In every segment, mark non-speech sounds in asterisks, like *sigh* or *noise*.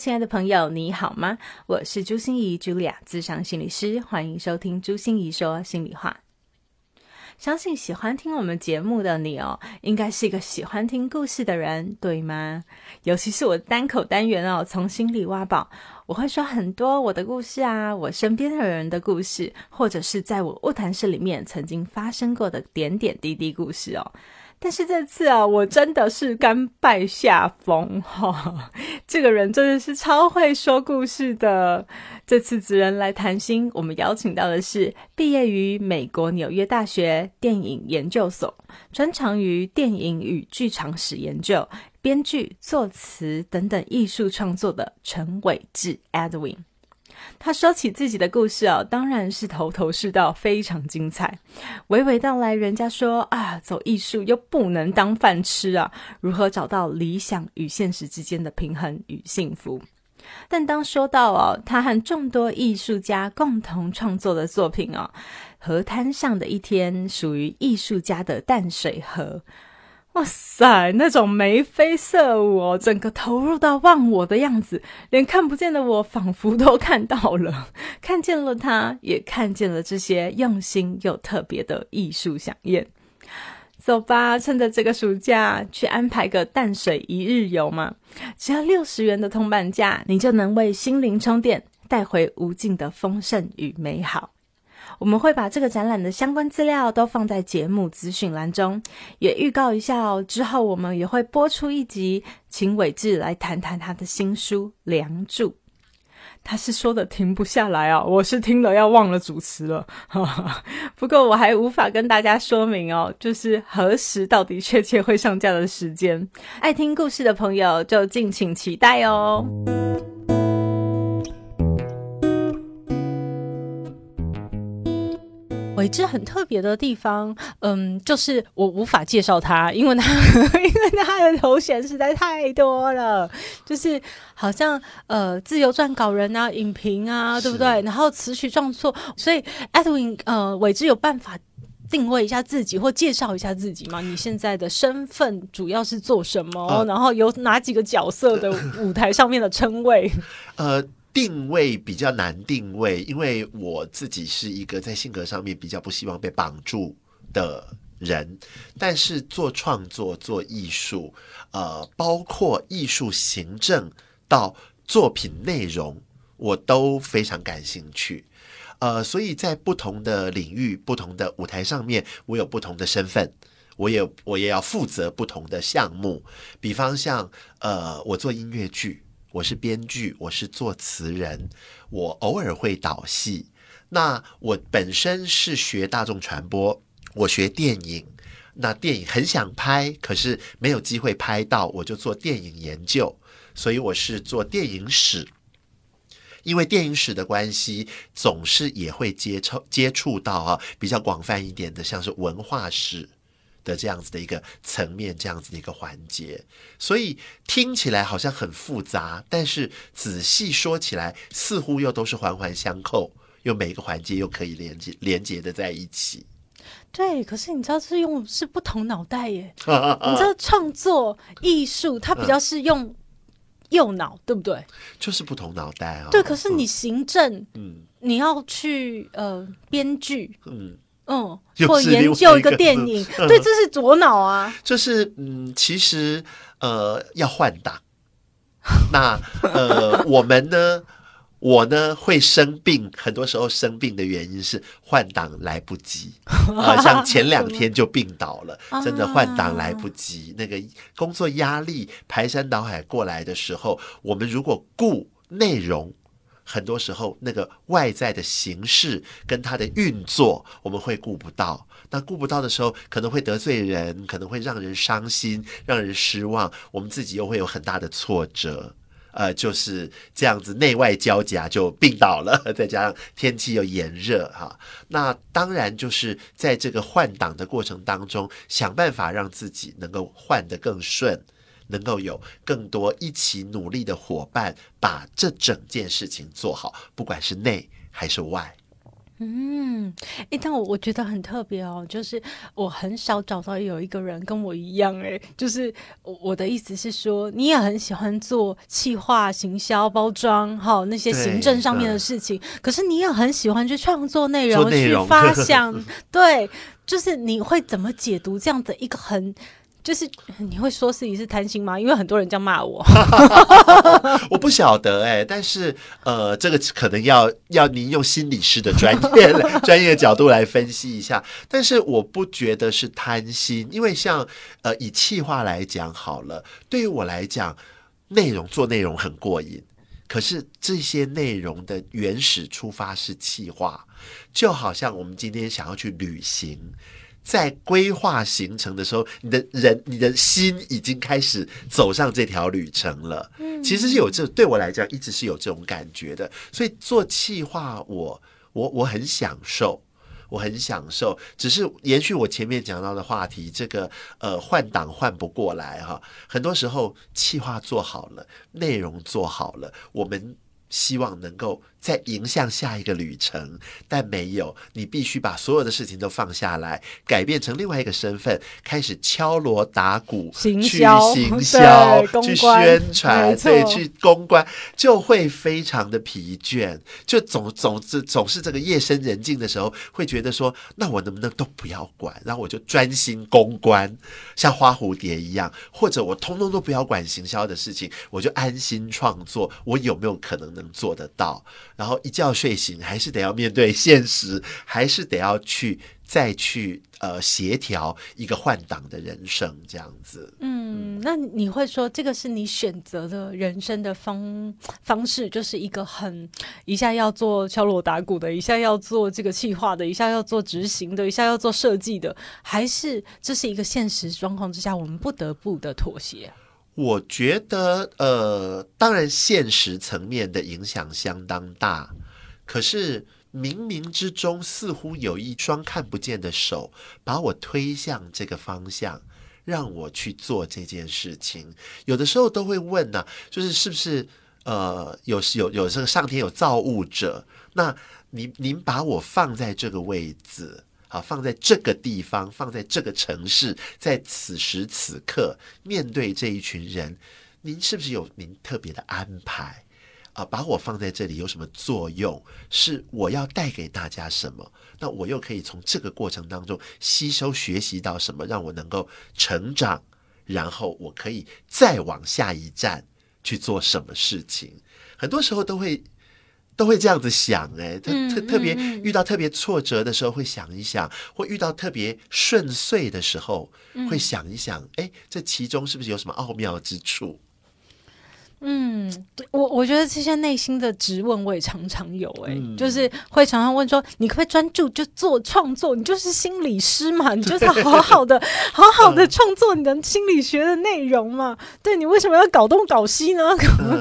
亲爱的朋友，你好吗？我是朱心怡，Julia，智商心理师，欢迎收听朱心怡说心里话。相信喜欢听我们节目的你哦，应该是一个喜欢听故事的人，对吗？尤其是我单口单元哦，从心里挖宝，我会说很多我的故事啊，我身边的人的故事，或者是在我卧谈室里面曾经发生过的点点滴滴故事哦。但是这次啊，我真的是甘拜下风哈！*laughs* 这个人真的是超会说故事的。这次职人来谈心，我们邀请到的是毕业于美国纽约大学电影研究所，专长于电影与剧场史研究、编剧、作词等等艺术创作的陈伟志 Edwin。他说起自己的故事啊，当然是头头是道，非常精彩。娓娓道来，人家说啊，走艺术又不能当饭吃啊，如何找到理想与现实之间的平衡与幸福？但当说到哦，他和众多艺术家共同创作的作品哦，《河滩上的一天》属于艺术家的淡水河。哇塞，那种眉飞色舞哦，整个投入到忘我的样子，连看不见的我仿佛都看到了，*laughs* 看见了他，也看见了这些用心又特别的艺术飨宴。走吧，趁着这个暑假去安排个淡水一日游嘛，只要六十元的通办价，你就能为心灵充电，带回无尽的丰盛与美好。我们会把这个展览的相关资料都放在节目资讯栏中，也预告一下哦。之后我们也会播出一集，请伟志来谈谈他的新书《梁祝》。他是说的停不下来啊，我是听了要忘了主持了。*laughs* 不过我还无法跟大家说明哦，就是何时到底确切会上架的时间。爱听故事的朋友就敬请期待哦。伟志很特别的地方，嗯，就是我无法介绍他，因为他 *laughs* 因为他的头衔实在太多了，就是好像呃自由撰稿人啊、影评啊，对不对？然后词曲创作，所以 Edwin 呃伟志有办法定位一下自己或介绍一下自己吗？你现在的身份主要是做什么？然后有哪几个角色的 *laughs* 舞台上面的称谓？呃。定位比较难定位，因为我自己是一个在性格上面比较不希望被绑住的人，但是做创作、做艺术，呃，包括艺术行政到作品内容，我都非常感兴趣。呃，所以在不同的领域、不同的舞台上面，我有不同的身份，我也我也要负责不同的项目。比方像呃，我做音乐剧。我是编剧，我是作词人，我偶尔会导戏。那我本身是学大众传播，我学电影。那电影很想拍，可是没有机会拍到，我就做电影研究。所以我是做电影史，因为电影史的关系，总是也会接触接触到啊比较广泛一点的，像是文化史。的这样子的一个层面，这样子的一个环节，所以听起来好像很复杂，但是仔细说起来，似乎又都是环环相扣，又每一个环节又可以连接连接的在一起。对，可是你知道是用是不同脑袋耶，*laughs* 你知道创作艺术它比较是用右脑，对不对？就是不同脑袋啊。对，可是你行政，嗯，你要去呃编剧，嗯。嗯，或研究一个电影，对，这是左脑啊。就是嗯，其实呃要换挡。*laughs* 那呃，我们呢，我呢会生病，很多时候生病的原因是换挡来不及。*laughs* 啊，像前两天就病倒了，*laughs* 真的换挡来不及。那个工作压力排山倒海过来的时候，我们如果顾内容。很多时候，那个外在的形式跟它的运作，我们会顾不到。那顾不到的时候，可能会得罪人，可能会让人伤心、让人失望。我们自己又会有很大的挫折。呃，就是这样子内外交加就病倒了，*laughs* 再加上天气又炎热哈，那当然就是在这个换挡的过程当中，想办法让自己能够换得更顺，能够有更多一起努力的伙伴，把这整件事情做好，不管是内还是外。嗯，哎，但我我觉得很特别哦，就是我很少找到有一个人跟我一样，哎，就是我我的意思是说，你也很喜欢做企划、行销、包装，哈，那些行政上面的事情，可是你也很喜欢去创作内容、去发想，*laughs* 对，就是你会怎么解读这样的一个很。就是你会说自己是贪心吗？因为很多人这样骂我，*laughs* 我不晓得哎，但是呃，这个可能要要您用心理师的专业专业角度来分析一下。但是我不觉得是贪心，因为像呃以气话来讲好了，对于我来讲，内容做内容很过瘾，可是这些内容的原始出发是气话，就好像我们今天想要去旅行。在规划行程的时候，你的人、你的心已经开始走上这条旅程了。嗯，其实是有这对我来讲一直是有这种感觉的。所以做企划，我我我很享受，我很享受。只是延续我前面讲到的话题，这个呃换挡换不过来哈。很多时候企划做好了，内容做好了，我们希望能够。再迎向下一个旅程，但没有，你必须把所有的事情都放下来，改变成另外一个身份，开始敲锣打鼓，去行销，去宣传，对，去公关，就会非常的疲倦。就总总是总是这个夜深人静的时候，会觉得说，那我能不能都不要管，然后我就专心公关，像花蝴蝶一样，或者我通通都不要管行销的事情，我就安心创作，我有没有可能能做得到？然后一觉睡醒，还是得要面对现实，*laughs* 还是得要去再去呃协调一个换挡的人生这样子。嗯，那你会说这个是你选择的人生的方方式，就是一个很一下要做敲锣打鼓的，一下要做这个企划的，一下要做执行的，一下要做设计的，还是这是一个现实状况之下我们不得不的妥协？我觉得，呃，当然，现实层面的影响相当大。可是，冥冥之中似乎有一双看不见的手，把我推向这个方向，让我去做这件事情。有的时候都会问呢，就是是不是，呃，有有有这个上天有造物者？那您您把我放在这个位置。好，放在这个地方，放在这个城市，在此时此刻，面对这一群人，您是不是有您特别的安排啊？把我放在这里有什么作用？是我要带给大家什么？那我又可以从这个过程当中吸收学习到什么，让我能够成长？然后我可以再往下一站去做什么事情？很多时候都会。都会这样子想哎，特特特别遇到特别挫折的时候，会想一想；或遇到特别顺遂的时候，会想一想，哎，这其中是不是有什么奥妙之处？嗯，我我觉得这些内心的质问我也常常有哎，就是会常常问说，你可不可以专注就做创作？你就是心理师嘛，*laughs* 你就是好好的好好的创作你的心理学的内容嘛？对你为什么要搞东搞西呢？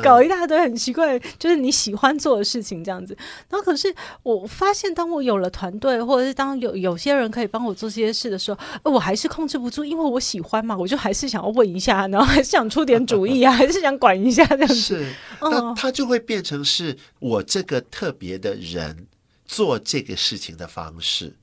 搞一大堆很奇怪，就是你喜欢做的事情这样子。然后可是我发现，当我有了团队，或者是当有有些人可以帮我做这些事的时候，我还是控制不住，因为我喜欢嘛，我就还是想要问一下，然后还是想出点主意啊，还是想管一下。是，那他就会变成是我这个特别的人做这个事情的方式。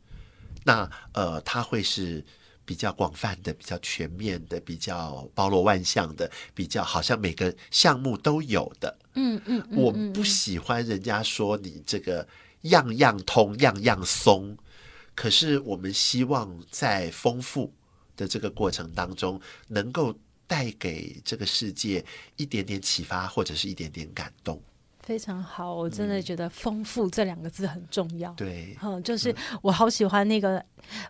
那呃，他会是比较广泛的、比较全面的、比较包罗万象的、比较好像每个项目都有的。嗯嗯，我不喜欢人家说你这个样样通、样样松。可是我们希望在丰富的这个过程当中，能够。带给这个世界一点点启发，或者是一点点感动，非常好。我真的觉得“丰富”这两个字很重要。对，嗯，就是我好喜欢那个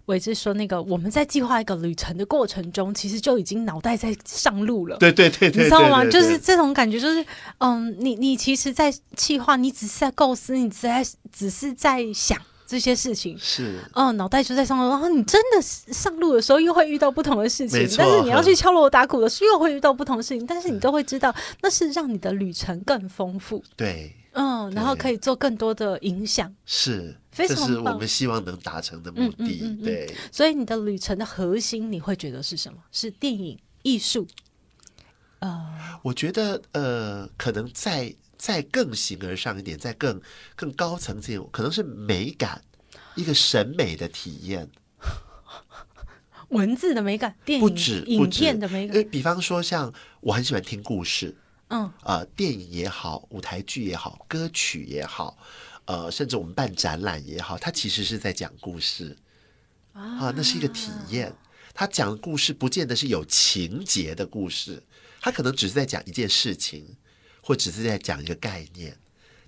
伟志说那个，我们在计划一个旅程的过程中，其实就已经脑袋在上路了。对对对，你知道吗？就是这种感觉，就是嗯，你你其实，在计划，你只是在构思，你只在只是在想。这些事情。是哦，脑袋就在上路，然后你真的上路的时候又会遇到不同的事情但是你要去敲锣打鼓的时候又会遇到不同的事情，但是你都会知道那是让你的旅程更丰富，对，嗯，然后可以做更多的影响。是，非常这是我们希望能达成的目嗯嗯的。嗯嗯对，所以你的旅程的核心，你会觉得是什么？是电影、艺术？呃，我觉得呃，可能再再更形而上一点，再更更高层次可能是美感，一个审美的体验。*laughs* 文字的美感，电影、不止不影止片的美感。因为，比方说，像我很喜欢听故事，嗯。呃，电影也好，舞台剧也好，歌曲也好，呃，甚至我们办展览也好，它其实是在讲故事。啊，那是一个体验。他讲的故事不见得是有情节的故事，他可能只是在讲一件事情，或只是在讲一个概念，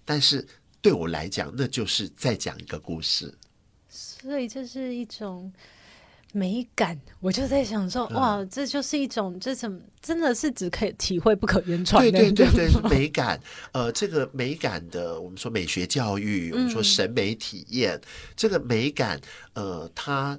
但是对我来讲，那就是在讲一个故事。所以这是一种美感。我就在想说，哇，这就是一种这种真的是只可以体会不可言传对的。对对 *laughs* 对，是美感。呃，这个美感的，我们说美学教育，我们说审美体验，这个美感，呃，它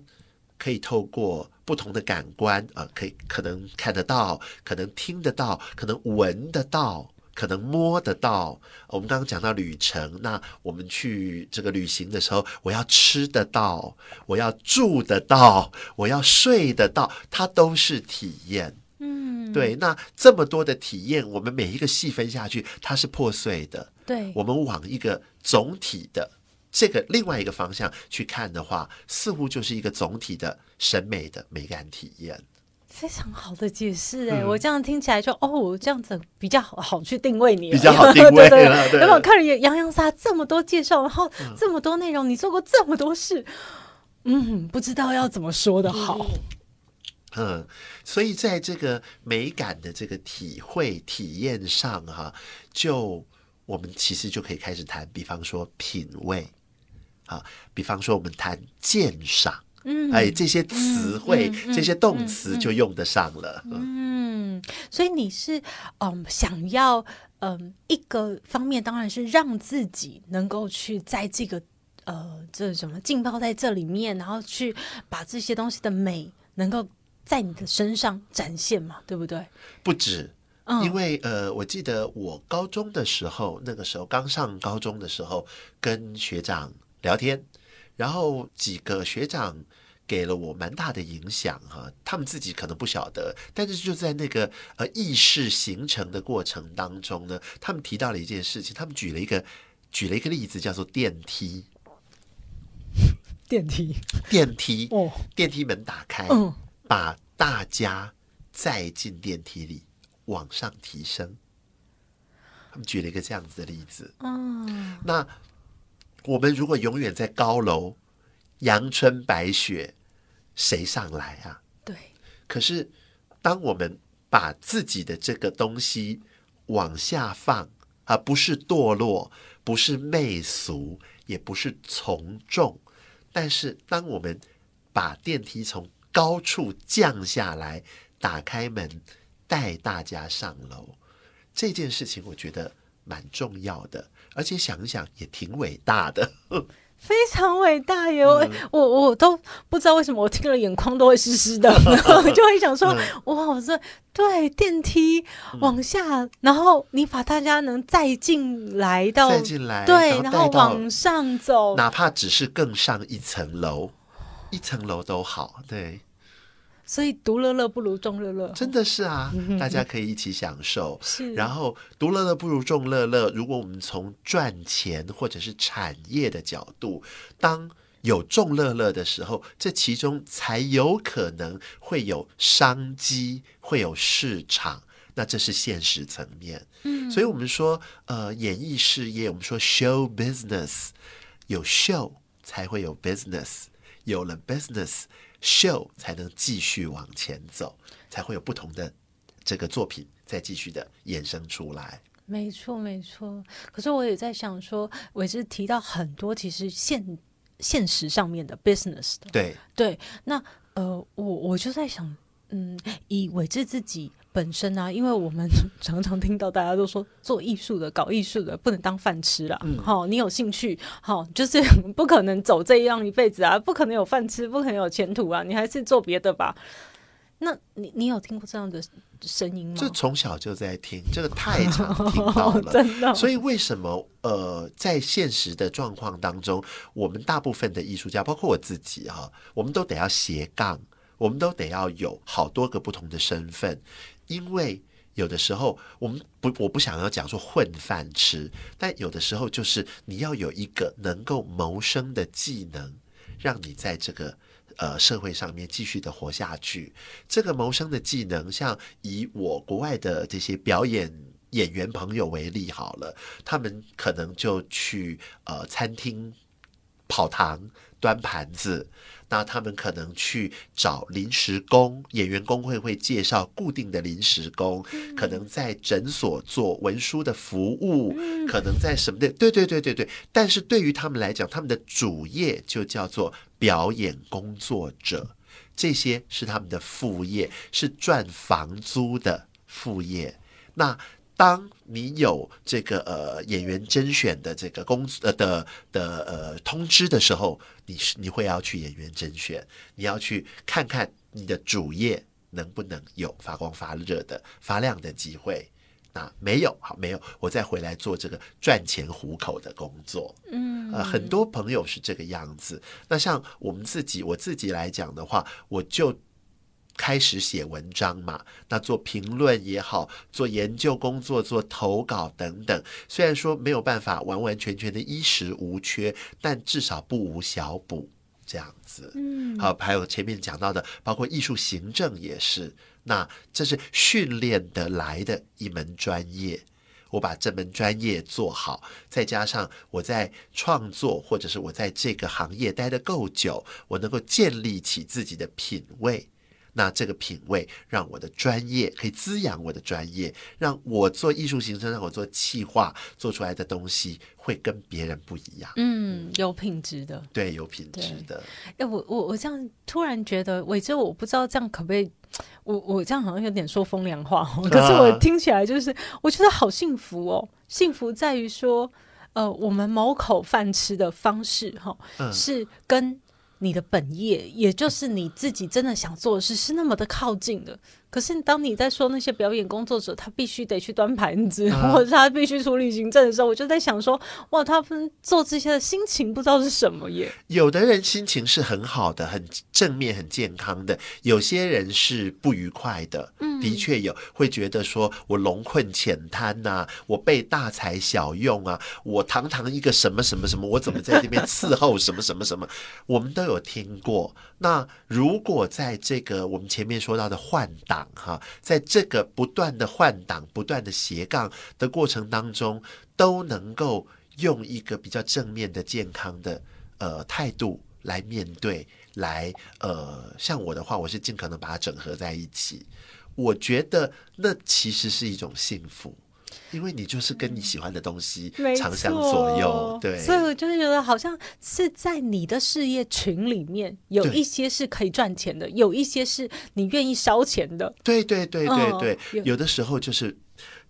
可以透过不同的感官，呃，可以可能看得到，可能听得到，可能闻得到。可能摸得到，我们刚刚讲到旅程，那我们去这个旅行的时候，我要吃得到，我要住得到，我要睡得到，它都是体验。嗯，对，那这么多的体验，我们每一个细分下去，它是破碎的。对，我们往一个总体的这个另外一个方向去看的话，似乎就是一个总体的审美的美感体验。非常好的解释哎、嗯。我这样听起来就哦，这样子比较好好去定位你，比较好 *laughs* 定位对对了对。有没有看了洋洋洒这么多介绍，然后这么多内容，你做过这么多事，嗯，不知道要怎么说的好。嗯，所以在这个美感的这个体会体验上，哈，就我们其实就可以开始谈，比方说品味啊，比方说我们谈鉴赏，嗯哎，这些词汇、嗯嗯这些动词就用得上了。嗯嗯，所以你是嗯想要嗯一个方面，当然是让自己能够去在这个呃这什么浸泡在这里面，然后去把这些东西的美能够在你的身上展现嘛，对不对？不止，嗯因为呃，我记得我高中的时候，那个时候刚上高中的时候，跟学长聊天，然后几个学长给了我蛮大的影响哈、他们自己可能不晓得，但是就在那个呃意识形成的过程当中呢，他们提到了一件事情，他们举了一个举了一个例子，叫做电梯。电梯电梯，哦，电梯门打开，嗯把大家载进电梯里往上提升。他们举了一个这样子的例子。嗯那我们如果永远在高楼，阳春白雪，谁上来啊？对，可是当我们把自己的这个东西往下放，而不是堕落，不是媚俗，也不是从众，但是当我们把电梯从高处降下来，打开门，带大家上楼，这件事情我觉得蛮重要的，而且想一想也挺伟大的。非常伟大耶！我我我都不知道为什么我听了眼眶都会湿湿的，*laughs* 就会想说，哇，我这对电梯往下，然后你把大家能载进来到再进来，对，然后然后往上走，哪怕只是更上一层楼，一层楼都好，对，所以独乐乐不如众乐乐，真的是啊，大家可以一起享受。是，然后独乐乐不如众乐乐。如果我们从赚钱或者是产业的角度，当有众乐乐的时候，这其中才有可能会有商机，会有市场。那这是现实层面。嗯，所以我们说，呃，演艺事业，我们说 show business，有 show 才会有 business，有了 business。Show 才能继续往前走，才会有不同的这个作品再继续的衍生出来。没错没错。可是我也在想说，我是提到很多其实现现实上面的 business 的，对，对，那呃，我我就在想，嗯，以伟志自己本身啊，因为我们 *laughs* 常常听到大家都说做艺术的、搞艺术的不能当饭吃啦。好、你有兴趣，好、就是 *laughs* 不可能走这样一辈子啊，不可能有饭吃，不可能有前途啊，你还是做别的吧。那你你有听过这样的声音吗？这从小就在听，这个太常听到了。*laughs* 真的，所以为什么呃，在现实的状况当中，我们大部分的艺术家，包括我自己哈、我们都得要斜杠，我们都得要有好多个不同的身份，因为有的时候我们不，我不想要讲说混饭吃，但有的时候就是你要有一个能够谋生的技能，让你在这个。呃，社会上面继续的活下去，这个谋生的技能，像以我国外的这些表演演员朋友为例好了，他们可能就去呃餐厅跑堂端盘子，那他们可能去找临时工，演员工会会介绍固定的临时工，可能在诊所做文书的服务，可能在什么的，对对对对对。但是对于他们来讲，他们的主业就叫做表演工作者，这些是他们的副业，是赚房租的副业。那当你有这个呃演员甄选的这个工呃的的呃通知的时候，你是你会要去演员甄选，你要去看看你的主业能不能有发光发热的发亮的机会。那没有好没有，我再回来做这个赚钱糊口的工作。嗯呃，很多朋友是这个样子。那像我们自己，我自己来讲的话，我就开始写文章嘛。那做评论也好，做研究工作、做投稿等等，虽然说没有办法完完全全的衣食无缺，但至少不无小补。这样子，嗯，好，还有前面讲到的，包括艺术行政也是，那这是训练得来的一门专业。我把这门专业做好，再加上我在创作，或者是我在这个行业待得够久，我能够建立起自己的品味。那这个品味让我的专业可以滋养我的专业，让我做艺术行政，让我做企划做出来的东西会跟别人不一样。嗯，有品质的。对，有品质的。哎，我我我这样突然觉得，伟哲，我不知道这样可不可以，我我这样好像有点说风凉话哦，可是我听起来就是，我觉得好幸福哦，幸福在于说，呃，我们谋口饭吃的方式哈、嗯是跟你的本业，也就是你自己真的想做的事，是那么的靠近的。可是当你在说那些表演工作者，他必须得去端盘子，啊或者他必须处理行政的时候，我就在想说，哇，他们做这些的心情不知道是什么耶。有的人心情是很好的，很正面、很健康的；有些人是不愉快的。嗯的确有会觉得说我龙困浅滩呐、我被大材小用啊，我堂堂一个什么什么什么，我怎么在这边伺候什么什么什么？*laughs* 我们都有听过。那如果在这个我们前面说到的换哈，在这个不断的换挡、不断的斜杠的过程当中，都能够用一个比较正面的、健康的呃态度来面对，来呃，像我的话，我是尽可能把它整合在一起。我觉得那其实是一种幸福，因为你就是跟你喜欢的东西没长相左右，对，所以我就是觉得好像是在你的事业群里面，有一些是可以赚钱的，有一些是你愿意烧钱的。对对对对嗯对，有有的时候就是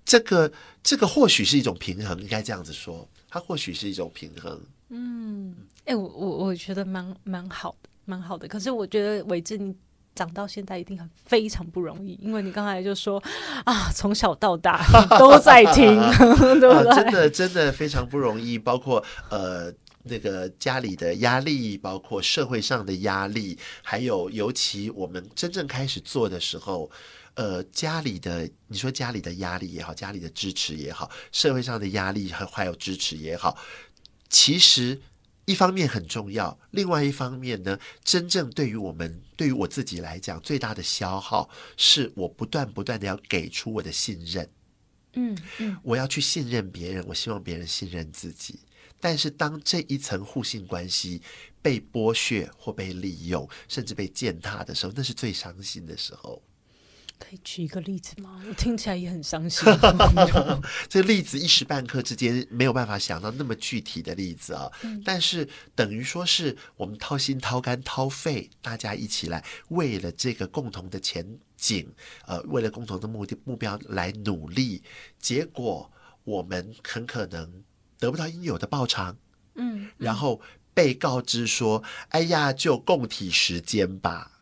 这个这个或许是一种平衡，应该这样子说，它或许是一种平衡。嗯哎、我我我觉得蛮蛮好的，蛮好的。可是我觉得伟志你长到现在一定很非常不容易，因为你刚才就说啊，从小到大 *laughs* 都在听，*laughs* 对不对？啊，真的真的非常不容易，包括呃。那个家里的压力，包括社会上的压力，还有尤其我们真正开始做的时候，呃，家里的你说家里的压力也好，家里的支持也好，社会上的压力还还有支持也好，其实一方面很重要，另外一方面呢，真正对于我们对于我自己来讲，最大的消耗是我不断不断的要给出我的信任。嗯嗯，我要去信任别人，我希望别人信任自己。但是当这一层互信关系被剥削或被利用，甚至被践踏的时候，那是最伤心的时候。可以举一个例子吗？我听起来也很伤心。*laughs* 这个例子一时半刻之间没有办法想到那么具体的例子啊，但是等于说是我们掏心掏肝掏肺，大家一起来为了这个共同的前景，呃，为了共同的目的目标来努力，结果我们很可能得不到应有的报偿，嗯，然后被告知说：“哎呀，就共体时间吧。”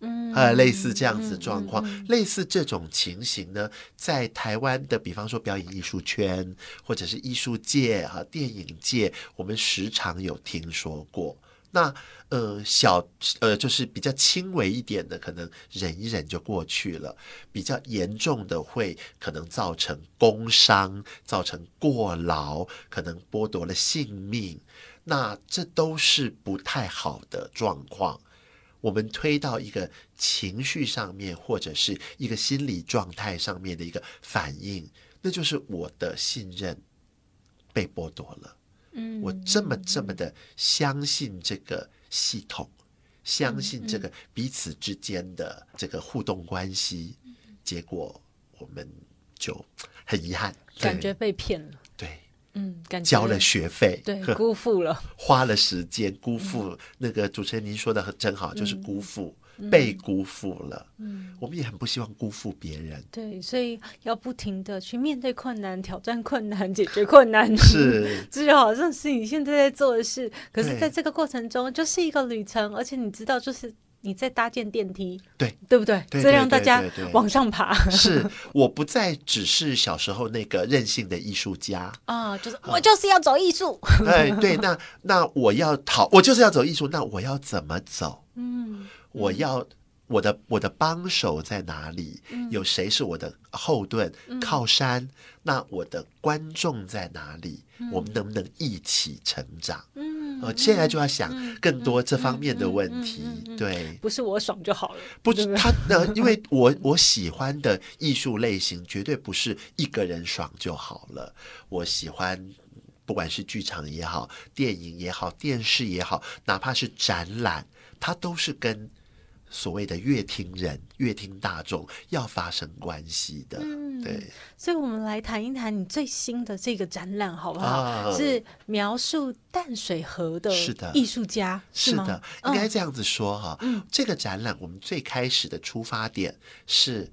嗯呃，类似这样子状况，类似这种情形呢，在台湾的，比方说表演艺术圈或者是艺术界哈、电影界，我们时常有听说过。那呃小呃就是比较轻微一点的，可能忍一忍就过去了；比较严重的会可能造成工伤，造成过劳，可能剥夺了性命。那这都是不太好的状况。我们推到一个情绪上面，或者是一个心理状态上面的一个反应，那就是我的信任被剥夺了。嗯。我这么这么的相信这个系统，相信这嗯个彼此之间的这个互动关系，结果我们就很遗憾，感觉被骗了，对嗯，交了学费，对，辜负了，花了时间，辜负。那个主持人您说的很真好，就是辜负，被辜负了。嗯，我们也很不希望辜负别人，对，所以要不停的去面对困难、挑战困难、解决困难，是。*laughs* 这就好像是你现在在做的事。可是，在这个过程中，就是一个旅程，而且你知道，就是你在搭建电梯，对对不对？对这让大家往上爬是，我不再只是小时候那个任性的艺术家，啊！就是我就是要走艺术，哎，对，那那我要逃，我就是要走艺术，那我要怎么走？嗯，我要我的我的帮手在哪里？嗯有谁是我的后盾、靠山？那我的观众在哪里？我们能不能一起成长？嗯，呃，现在就要想更多这方面的问题。对，不是我爽就好了，不是他呃，因为 *laughs* 我我喜欢的艺术类型绝对不是一个人爽就好了。我喜欢不管是剧场也好，电影也好，电视也好，哪怕是展览，它都是跟所谓的乐听人、乐听大众要发生关系的。嗯对，所以，我们来谈一谈你最新的这个展览，好不好？啊是描述淡水河的是的艺术家，是的，应嗯该这样子说哈。这个展览我们最开始的出发点是，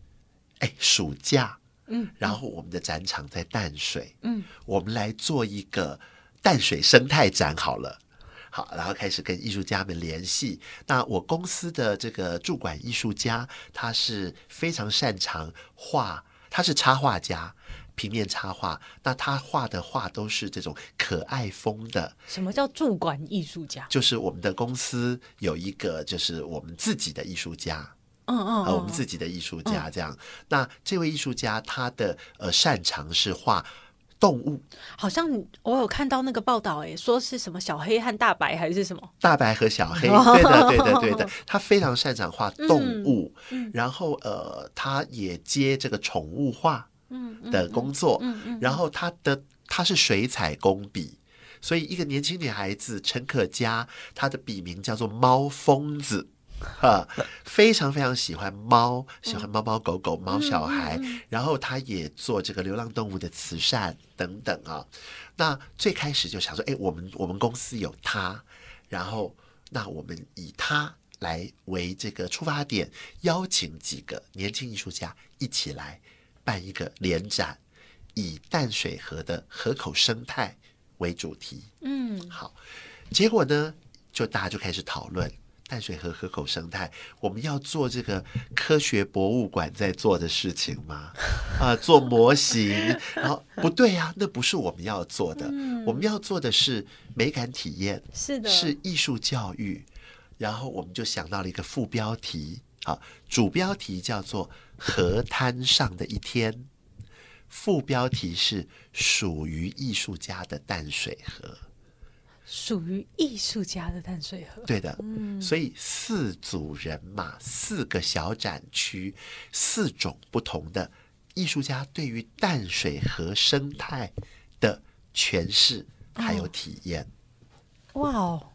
哎，暑假，嗯，然后我们的展场在淡水，嗯，我们来做一个淡水生态展好了。好，然后开始跟艺术家们联系。那我公司的这个驻馆艺术家，他是非常擅长画，他是插画家，平面插画。那他画的画都是这种可爱风的，什么叫驻馆艺术家？就是我们的公司有一个，就是我们自己的艺术家，嗯嗯呃，我们嗯自己的艺术家这样。那这位艺术家他的呃擅长是画动物，好像我有看到那个报道，哎，说是什么小黑和大白还是什么？大白和小黑，哦对的，对的，对的，他非常擅长画动物，嗯然后呃，他也接这个宠物画嗯的工作，嗯嗯然后他的他是水彩工笔。所以，一个年轻女孩子陈可嘉，她的笔名叫做猫疯子，*laughs* 哈，非常非常喜欢猫，喜欢猫猫狗狗、猫小孩，然后他也做这个流浪动物的慈善等等啊。那最开始就想说，哎，我们我们公司有他，然后那我们以他来为这个出发点，邀请几个年轻艺术家一起来办一个联展，以淡水河的河口生态为主题。嗯好，结果呢，就大家就开始讨论淡水河河口生态，我们要做这个科学博物馆在做的事情吗？*laughs* 啊、做模型，然后不对呀、那不是我们要做的，我们要做的是美感体验，是的，是艺术教育。然后我们就想到了一个副标题，好，主标题叫做“河滩上的一天”，副标题是“属于艺术家的淡水河”。属于艺术家的淡水河。对的，嗯所以四组人马，四个小展区，四种不同的艺术家对于淡水河生态的诠释还有体验。哇哦，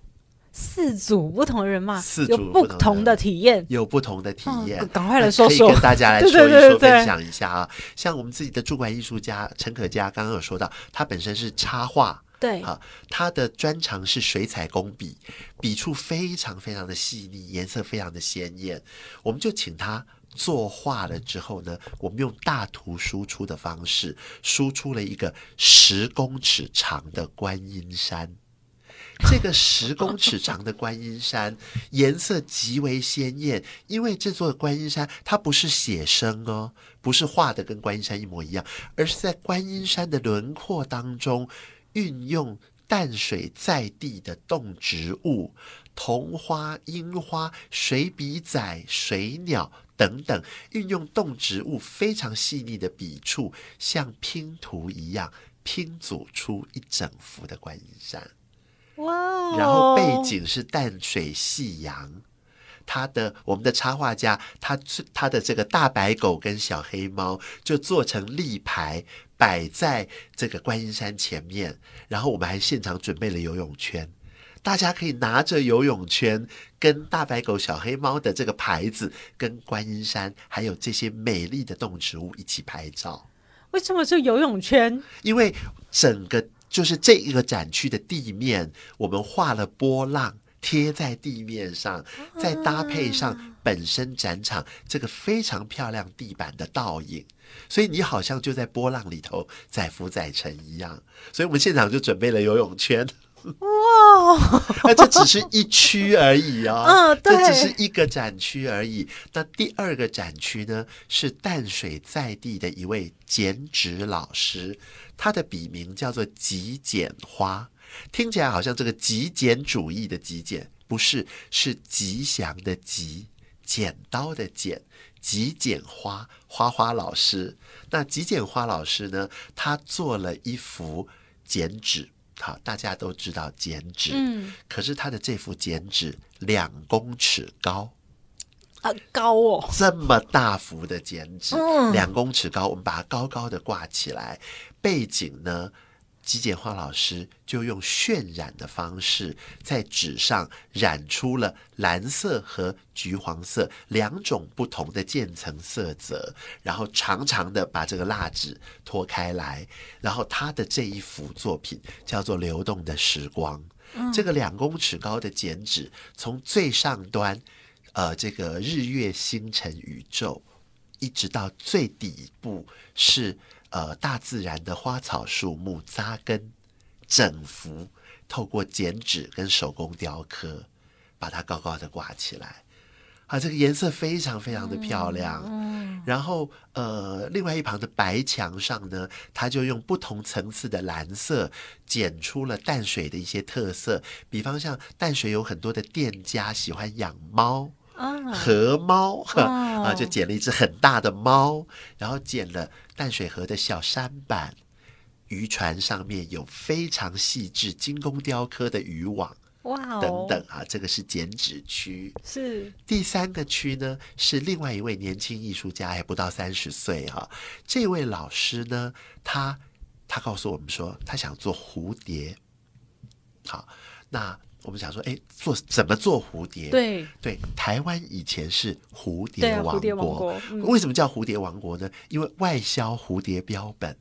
四组不同的人马，四组不同的体验。有不同的体验。哦赶快来说说可以跟大家来 *laughs* 说一说，对对对分享一下啊。像我们自己的驻馆艺术家陈可嘉，刚刚有说到，他本身是插画。对，啊，他的专长是水彩工笔，笔触非常非常的细腻，颜色非常的鲜艳。我们就请他作画了之后呢，我们用大图输出的方式，输出了一个十公尺长的观音山。这个十公尺长的观音山 *laughs* 颜色极为鲜艳，因为这座观音山它不是写生哦，不是画的跟观音山一模一样，而是在观音山的轮廓当中运用淡水在地的动植物，桐花、樱花、水笔仔、水鸟等等，运用动植物非常细腻的笔触，像拼图一样拼组出一整幅的观音山。哇哦！然后背景是淡水夕阳。他的我们的插画家，他他的这个大白狗跟小黑猫就做成立牌摆在这个观音山前面，然后我们还现场准备了游泳圈，大家可以拿着游泳圈跟大白狗、小黑猫的这个牌子，跟观音山还有这些美丽的动植物一起拍照。为什么是游泳圈？因为整个就是这一个展区的地面，我们画了波浪贴在地面上，再搭配上本身展场这个非常漂亮地板的倒影，所以你好像就在波浪里头载浮载沉一样。所以我们现场就准备了游泳圈。哇！那这只是一区而已哦，嗯对这只是一个展区而已。那第二个展区呢，是淡水在地的一位剪纸老师，他的笔名叫做极简花，听起来好像这个极简主义的极简，不是，是吉祥的吉，剪刀的剪。极简花花花老师，那极简花老师呢？他做了一幅剪纸，好，大家都知道剪纸，嗯可是他的这幅剪纸两公尺高，啊，高哦，这么大幅的剪纸，嗯两公尺高，我们把它高高的挂起来，背景呢？极简化老师就用渲染的方式，在纸上染出了蓝色和橘黄色两种不同的渐层色泽，然后长长的把这个蜡纸拖开来，然后他的这一幅作品叫做《流动的时光》。这个两公尺高的剪纸，从最上端，呃，这个日月星辰宇宙，一直到最底部是呃大自然的花草树木扎根，整幅透过剪纸跟手工雕刻，把它高高的挂起来。啊，这个颜色非常非常的漂亮。嗯，然后呃，另外一旁的白墙上呢，它就用不同层次的蓝色剪出了淡水的一些特色，比方像淡水有很多的店家喜欢养猫。啊，河猫哦啊，就捡了一只很大的猫，然后捡了淡水河的小舢板，渔船上面有非常细致精工雕刻的渔网哇哦，等等啊，这个是剪纸区。是第三个区呢是另外一位年轻艺术家，还不到三十岁哈、这位老师呢，他他告诉我们说，他想做蝴蝶。好，那我们想说，哎，做怎么做蝴蝶？对对，台湾以前是蝴蝶王蝴蝶王国。国，嗯为什么叫蝴蝶王国呢？因为外销蝴蝶标本，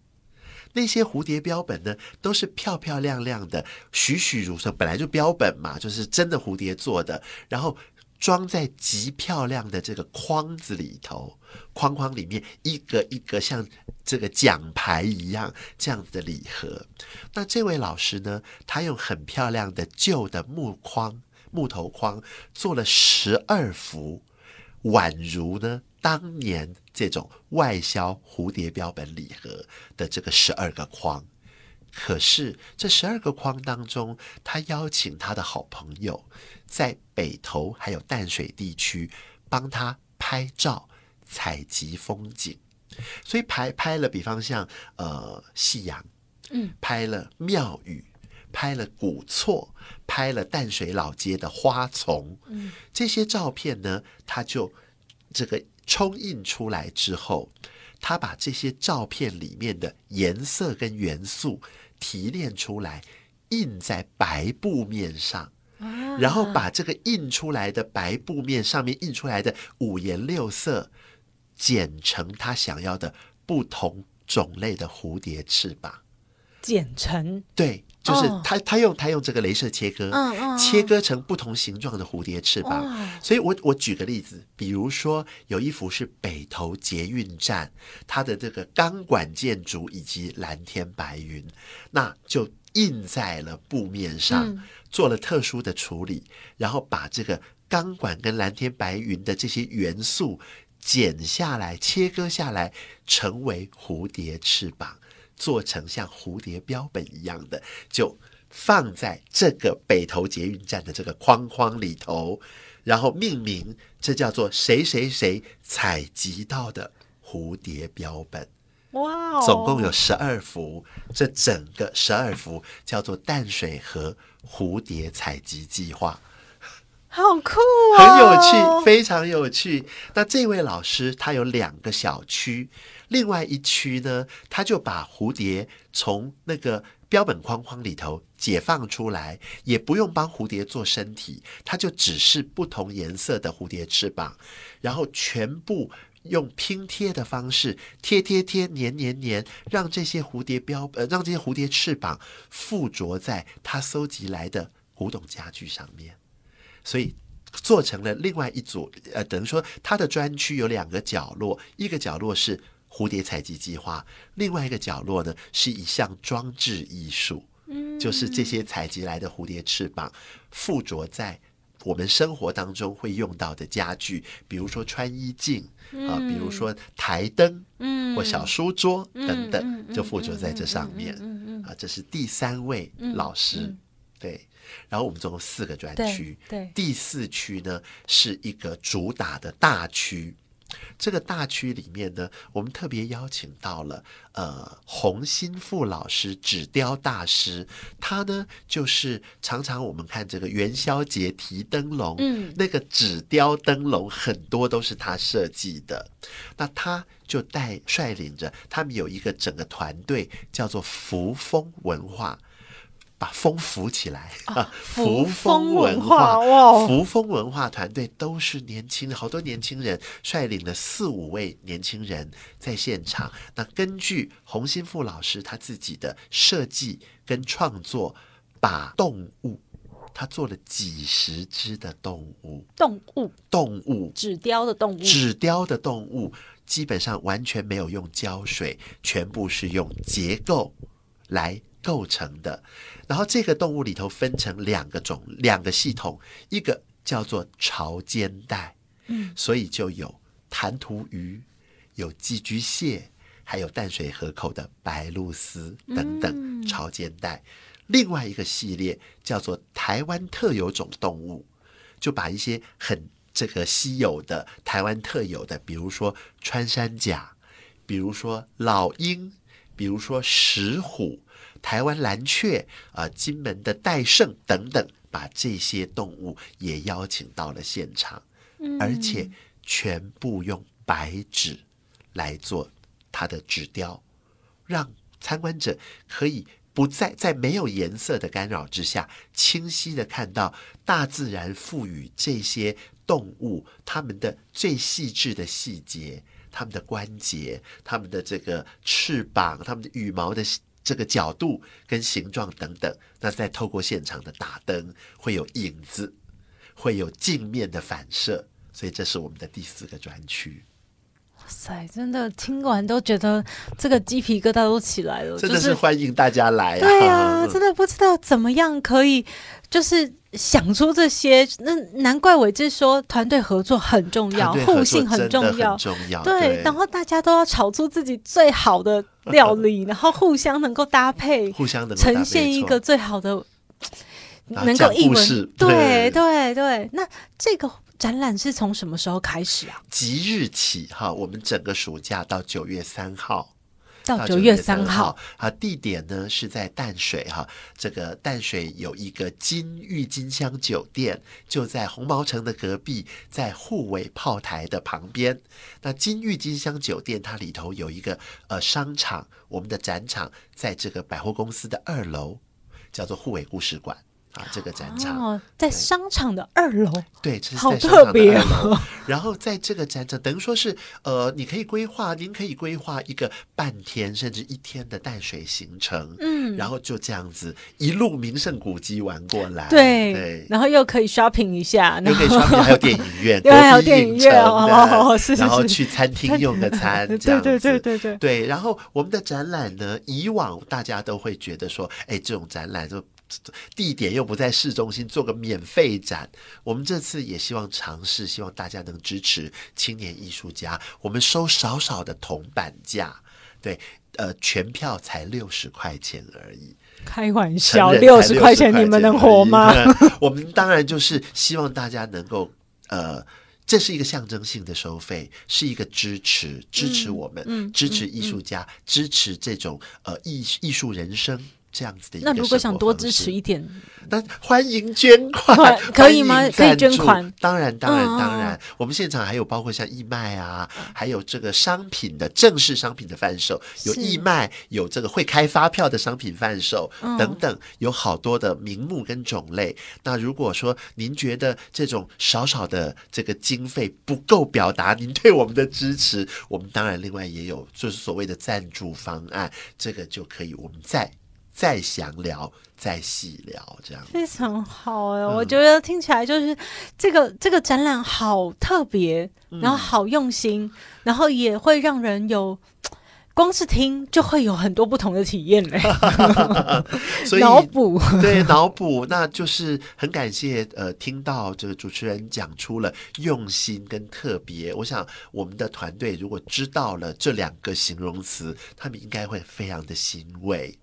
那些蝴蝶标本呢，都是漂漂亮亮的、栩栩如生，本来就标本嘛，就是真的蝴蝶做的，然后装在极漂亮的这个框子里头，框框里面一个一个像这个奖牌一样这样子的礼盒。那这位老师呢，他用很漂亮的旧的木框、木头框做了十二幅。宛如呢当年这种外销蝴蝶标本礼盒的这个十二个框。可是这十二个框当中，他邀请他的好朋友在北投还有淡水地区帮他拍照、采集风景，所以拍拍了，比方像呃夕阳，嗯，拍了庙宇，拍了古厝，拍了淡水老街的花丛，嗯，这些照片呢，他就这个冲印出来之后，他把这些照片里面的颜色跟元素提炼出来，印在白布面上，然后把这个印出来的白布面上面印出来的五颜六色，剪成他想要的不同种类的蝴蝶翅膀。剪成？对，就是哦。他他用他用这个镭射切割，嗯嗯切割成不同形状的蝴蝶翅膀。哇。所以我我举个例子，比如说有一幅是北投捷运站，它的这个钢管建筑以及蓝天白云，那就印在了布面上，嗯。做了特殊的处理，然后把这个钢管跟蓝天白云的这些元素剪下来、切割下来，成为蝴蝶翅膀。做成像蝴蝶标本一样的，就放在这个北投捷运站的这个框框里头，然后命名，这叫做谁谁谁采集到的蝴蝶标本。哇哦，总共有十二幅，这整个十二幅叫做淡水河蝴蝶采集计划。好酷哦，很有趣，非常有趣。那这位老师他有两个小区，另外一区呢，他就把蝴蝶从那个标本框框里头解放出来，也不用帮蝴蝶做身体，它就只是不同颜色的蝴蝶翅膀，然后全部。用拼贴的方式贴贴贴粘粘粘，让这些蝴蝶标呃，让这些蝴蝶翅膀附着在他搜集来的古董家具上面。所以做成了另外一组，呃，等于说它的专区有两个角落，一个角落是蝴蝶采集计划，另外一个角落呢是一项装置艺术，嗯，就是这些采集来的蝴蝶翅膀附着在。我们生活当中会用到的家具，比如说穿衣镜啊，比如说台灯，嗯或小书桌等嗯等，嗯就附着在这上面嗯嗯啊。这是第三位老师，对。然后我们总共四个专区，对对第四区呢是一个主打的大区。这个大区里面呢，我们特别邀请到了呃洪新富老师，纸雕大师。他呢就是常常我们看这个元宵节提灯笼，嗯那个纸雕灯笼很多都是他设计的。那他就带率领着他们有一个整个团队，叫做扶风文化。把风扶起来啊！扶风文化，扶风文化哇扶风文化团队都是年轻人，好多年轻人率领了四五位年轻人在现场。那根据洪新富老师他自己的设计跟创作，把动物，他做了几十只的动物，动物动物纸雕的动物，纸雕的动物基本上完全没有用胶水，全部是用结构来构成的。然后这个动物里头分成两个种、两个系统，一个叫做潮间带，嗯，所以就有弹涂鱼、有寄居蟹，还有淡水河口的白鹭鸶等等潮间带。另外一个系列叫做台湾特有种动物，就把一些很这个稀有的台湾特有的，比如说穿山甲，比如说老鹰，比如说石虎、台湾蓝雀啊、金门的戴胜等等，把这些动物也邀请到了现场，而且全部用白纸来做它的纸雕，让参观者可以不在在没有颜色的干扰之下，清晰的看到大自然赋予这些动物它们的最细致的细节，它们的关节、它们的这个翅膀、它们的羽毛的这个角度跟形状等等。那再透过现场的打灯，会有影子，会有镜面的反射，所以这是我们的第四个专区。哇塞，真的听完都觉得这个鸡皮疙瘩都起来了，真的就是欢迎大家来啊！对啊，真的不知道怎么样可以，就是想出这些。那难怪伟志说团队合作很重要，互信很重要很。重要。对，然后大家都要炒出自己最好的料理，*laughs* 然后互相能够搭配，互相能够搭配呈现一个最好的，能够一文。对对对对，那这个展览是从什么时候开始啊？即日起哈，我们整个暑假到九月三号。到九月三号号，啊，地点呢是在淡水哈，这个淡水有一个金郁金香酒店，就在红毛城的隔壁，在护卫炮台的旁边。那金郁金香酒店它里头有一个呃商场，我们的展场在这个百货公司的二楼，叫做护卫故事馆。啊，这个展场。哦，在商场的二楼，对，这是好在商场的特别二楼哦。*laughs* 然后在这个展场，等于说是呃，你可以规划，您可以规划一个半天甚至一天的淡水行程，嗯，然后就这样子一路名胜古迹玩过来，对，对。然后又可以 shopping 一下，又可以穿，还有电影院，*laughs* 对还有电影院影城哦是是是然后去餐厅用个餐，*laughs* 这对样子，对对对对，对，然后我们的展览呢，以往大家都会觉得说，哎，这种展览就地点又不在市中心，做个免费展。我们这次也希望尝试，希望大家能支持青年艺术家。我们收少少的铜板价，对，呃，全票才六十块钱而已。开玩笑，六十块钱钱你们能活吗？我们当然就是希望大家能够呃。这是一个象征性的收费，是一个支持，支持我们，嗯支持艺术家，支持这种呃艺艺术人生这样子的一个那如果想多支持一点，那欢迎捐款。*laughs* 款，可以吗？*laughs* 可以捐款。当然，当然，当然。我们现场还有包括像义卖啊，还有这个商品的正式商品的贩售，有义卖，有这个会开发票的商品贩售嗯。等等，有好多的名目跟种类。那如果说您觉得这种少少的这个经费不够表达您对我们的支持，我们当然另外也有就是所谓的赞助方案，这个就可以我们再再详聊，再细聊这样。非常好哎、嗯我觉得听起来就是这个这个展览好特别，嗯然后好用心，然后也会让人有。光是听就会有很多不同的体验嘞，*laughs* 所以脑补对脑补，那就是很感谢呃，听到这个主持人讲出了用心跟特别。我想我们的团队如果知道了这两个形容词，他们应该会非常的欣慰。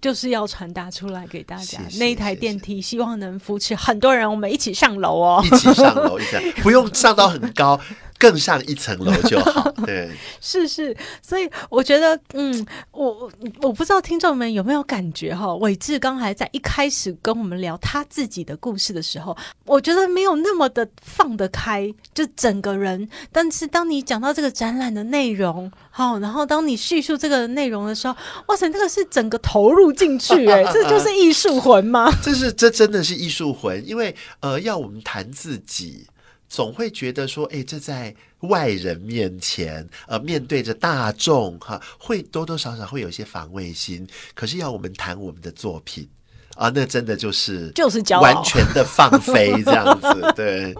就是要传达出来给大家。那一台电梯希望能扶持很多人，我们一起上楼哦。一起上楼一下，*laughs* 不用上到很高，更上一层楼就好。*laughs* 对，是是，所以我觉得，嗯，我我我不知道听众们有没有感觉哈，伟志刚才在一开始跟我们聊他自己的故事的时候，我觉得没有那么的放得开，就整个人。但是当你讲到这个展览的内容，好，然后当你叙述这个内容的时候，哇塞，那个是整个投入进去、哎，*laughs* 这就是艺术魂吗？这是这真的是艺术魂，因为呃，要我们谈自己，总会觉得说，哎，这在外人面前，呃，面对着大众哈，会多多少少会有一些防卫心。可是要我们谈我们的作品啊，那真的就是就是完全的放飞这样子，*laughs* 对，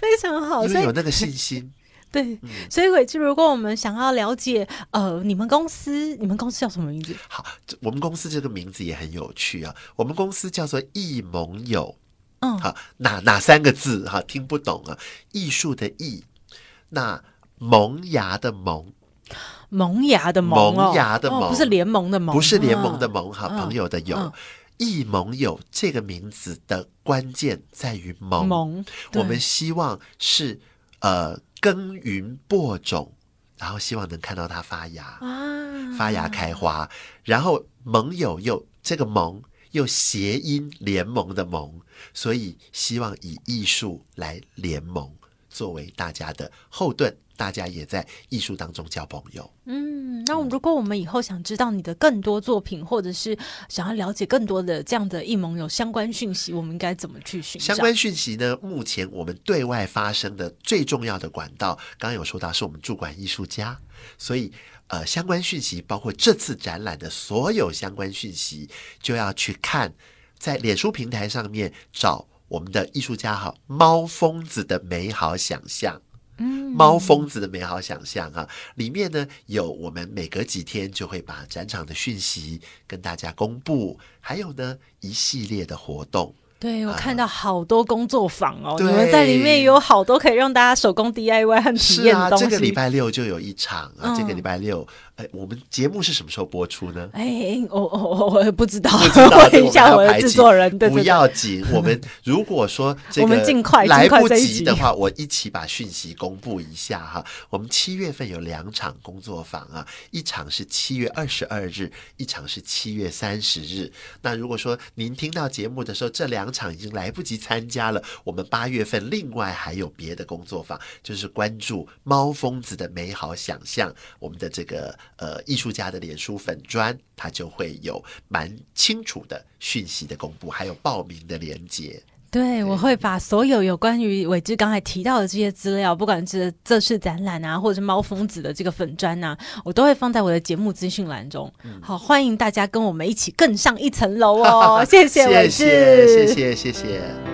非常好，所以因为有那个信心。*laughs* 对，嗯所以伟志，如果我们想要了解呃你们公司，你们公司叫什么名字？好，我们公司这个名字也很有趣啊，我们公司叫做艺盟友。嗯，好，哪哪三个字哈？听不懂啊？艺术的艺，那萌芽的萌，萌芽的萌、哦，萌芽的萌哦不是联盟的盟，不是联盟的嗯盟哈，嗯朋友的友嗯。艺盟友这个名字的关键在于萌，我们希望是呃耕耘播种，然后希望能看到它发芽。啊发芽开花，然后盟友又这个盟又谐音联盟的盟，所以希望以艺术来联盟，作为大家的后盾，大家也在艺术当中交朋友。嗯，那如果我们以后想知道你的更多作品，或者是想要了解更多的这样的艺盟有相关讯息，我们应该怎么去寻找？相关讯息呢，目前我们对外发声的最重要的管道，刚刚有说到是我们驻馆艺术家，所以呃，相关讯息包括这次展览的所有相关讯息，就要去看在脸书平台上面找我们的艺术家哈猫疯子的美好想象。嗯，猫疯子的美好想象啊，里面呢有我们每隔几天就会把展场的讯息跟大家公布，还有呢一系列的活动。对我看到好多工作坊哦，对你们在里面有好多可以让大家手工 DIY 和体是啊，验的东西。这个礼拜六就有一场啊。嗯这个礼拜六，哎，我们节目是什么时候播出呢？哎，我我我我也不知道，问 *laughs* 一下我的制作人。对不要紧，我们如果说这我们个尽快来不及的话，我一起把讯息公布一下哈。我们七月份有两场工作坊啊，一场是七月二十二日，一场是七月三十日。那如果说您听到节目的时候，这两场已经来不及参加了。我们八月份另外还有别的工作坊，就是关注猫疯子的美好想象。我们的这个呃艺术家的脸书粉砖，它就会有蛮清楚的讯息的公布，还有报名的连接。对，我会把所有有关于伟志刚才提到的这些资料，不管是这次展览啊，或者是猫疯子的这个粉砖啊，我都会放在我的节目资讯栏中。好，欢迎大家跟我们一起更上一层楼哦！*laughs* 谢谢伟志，谢谢谢谢。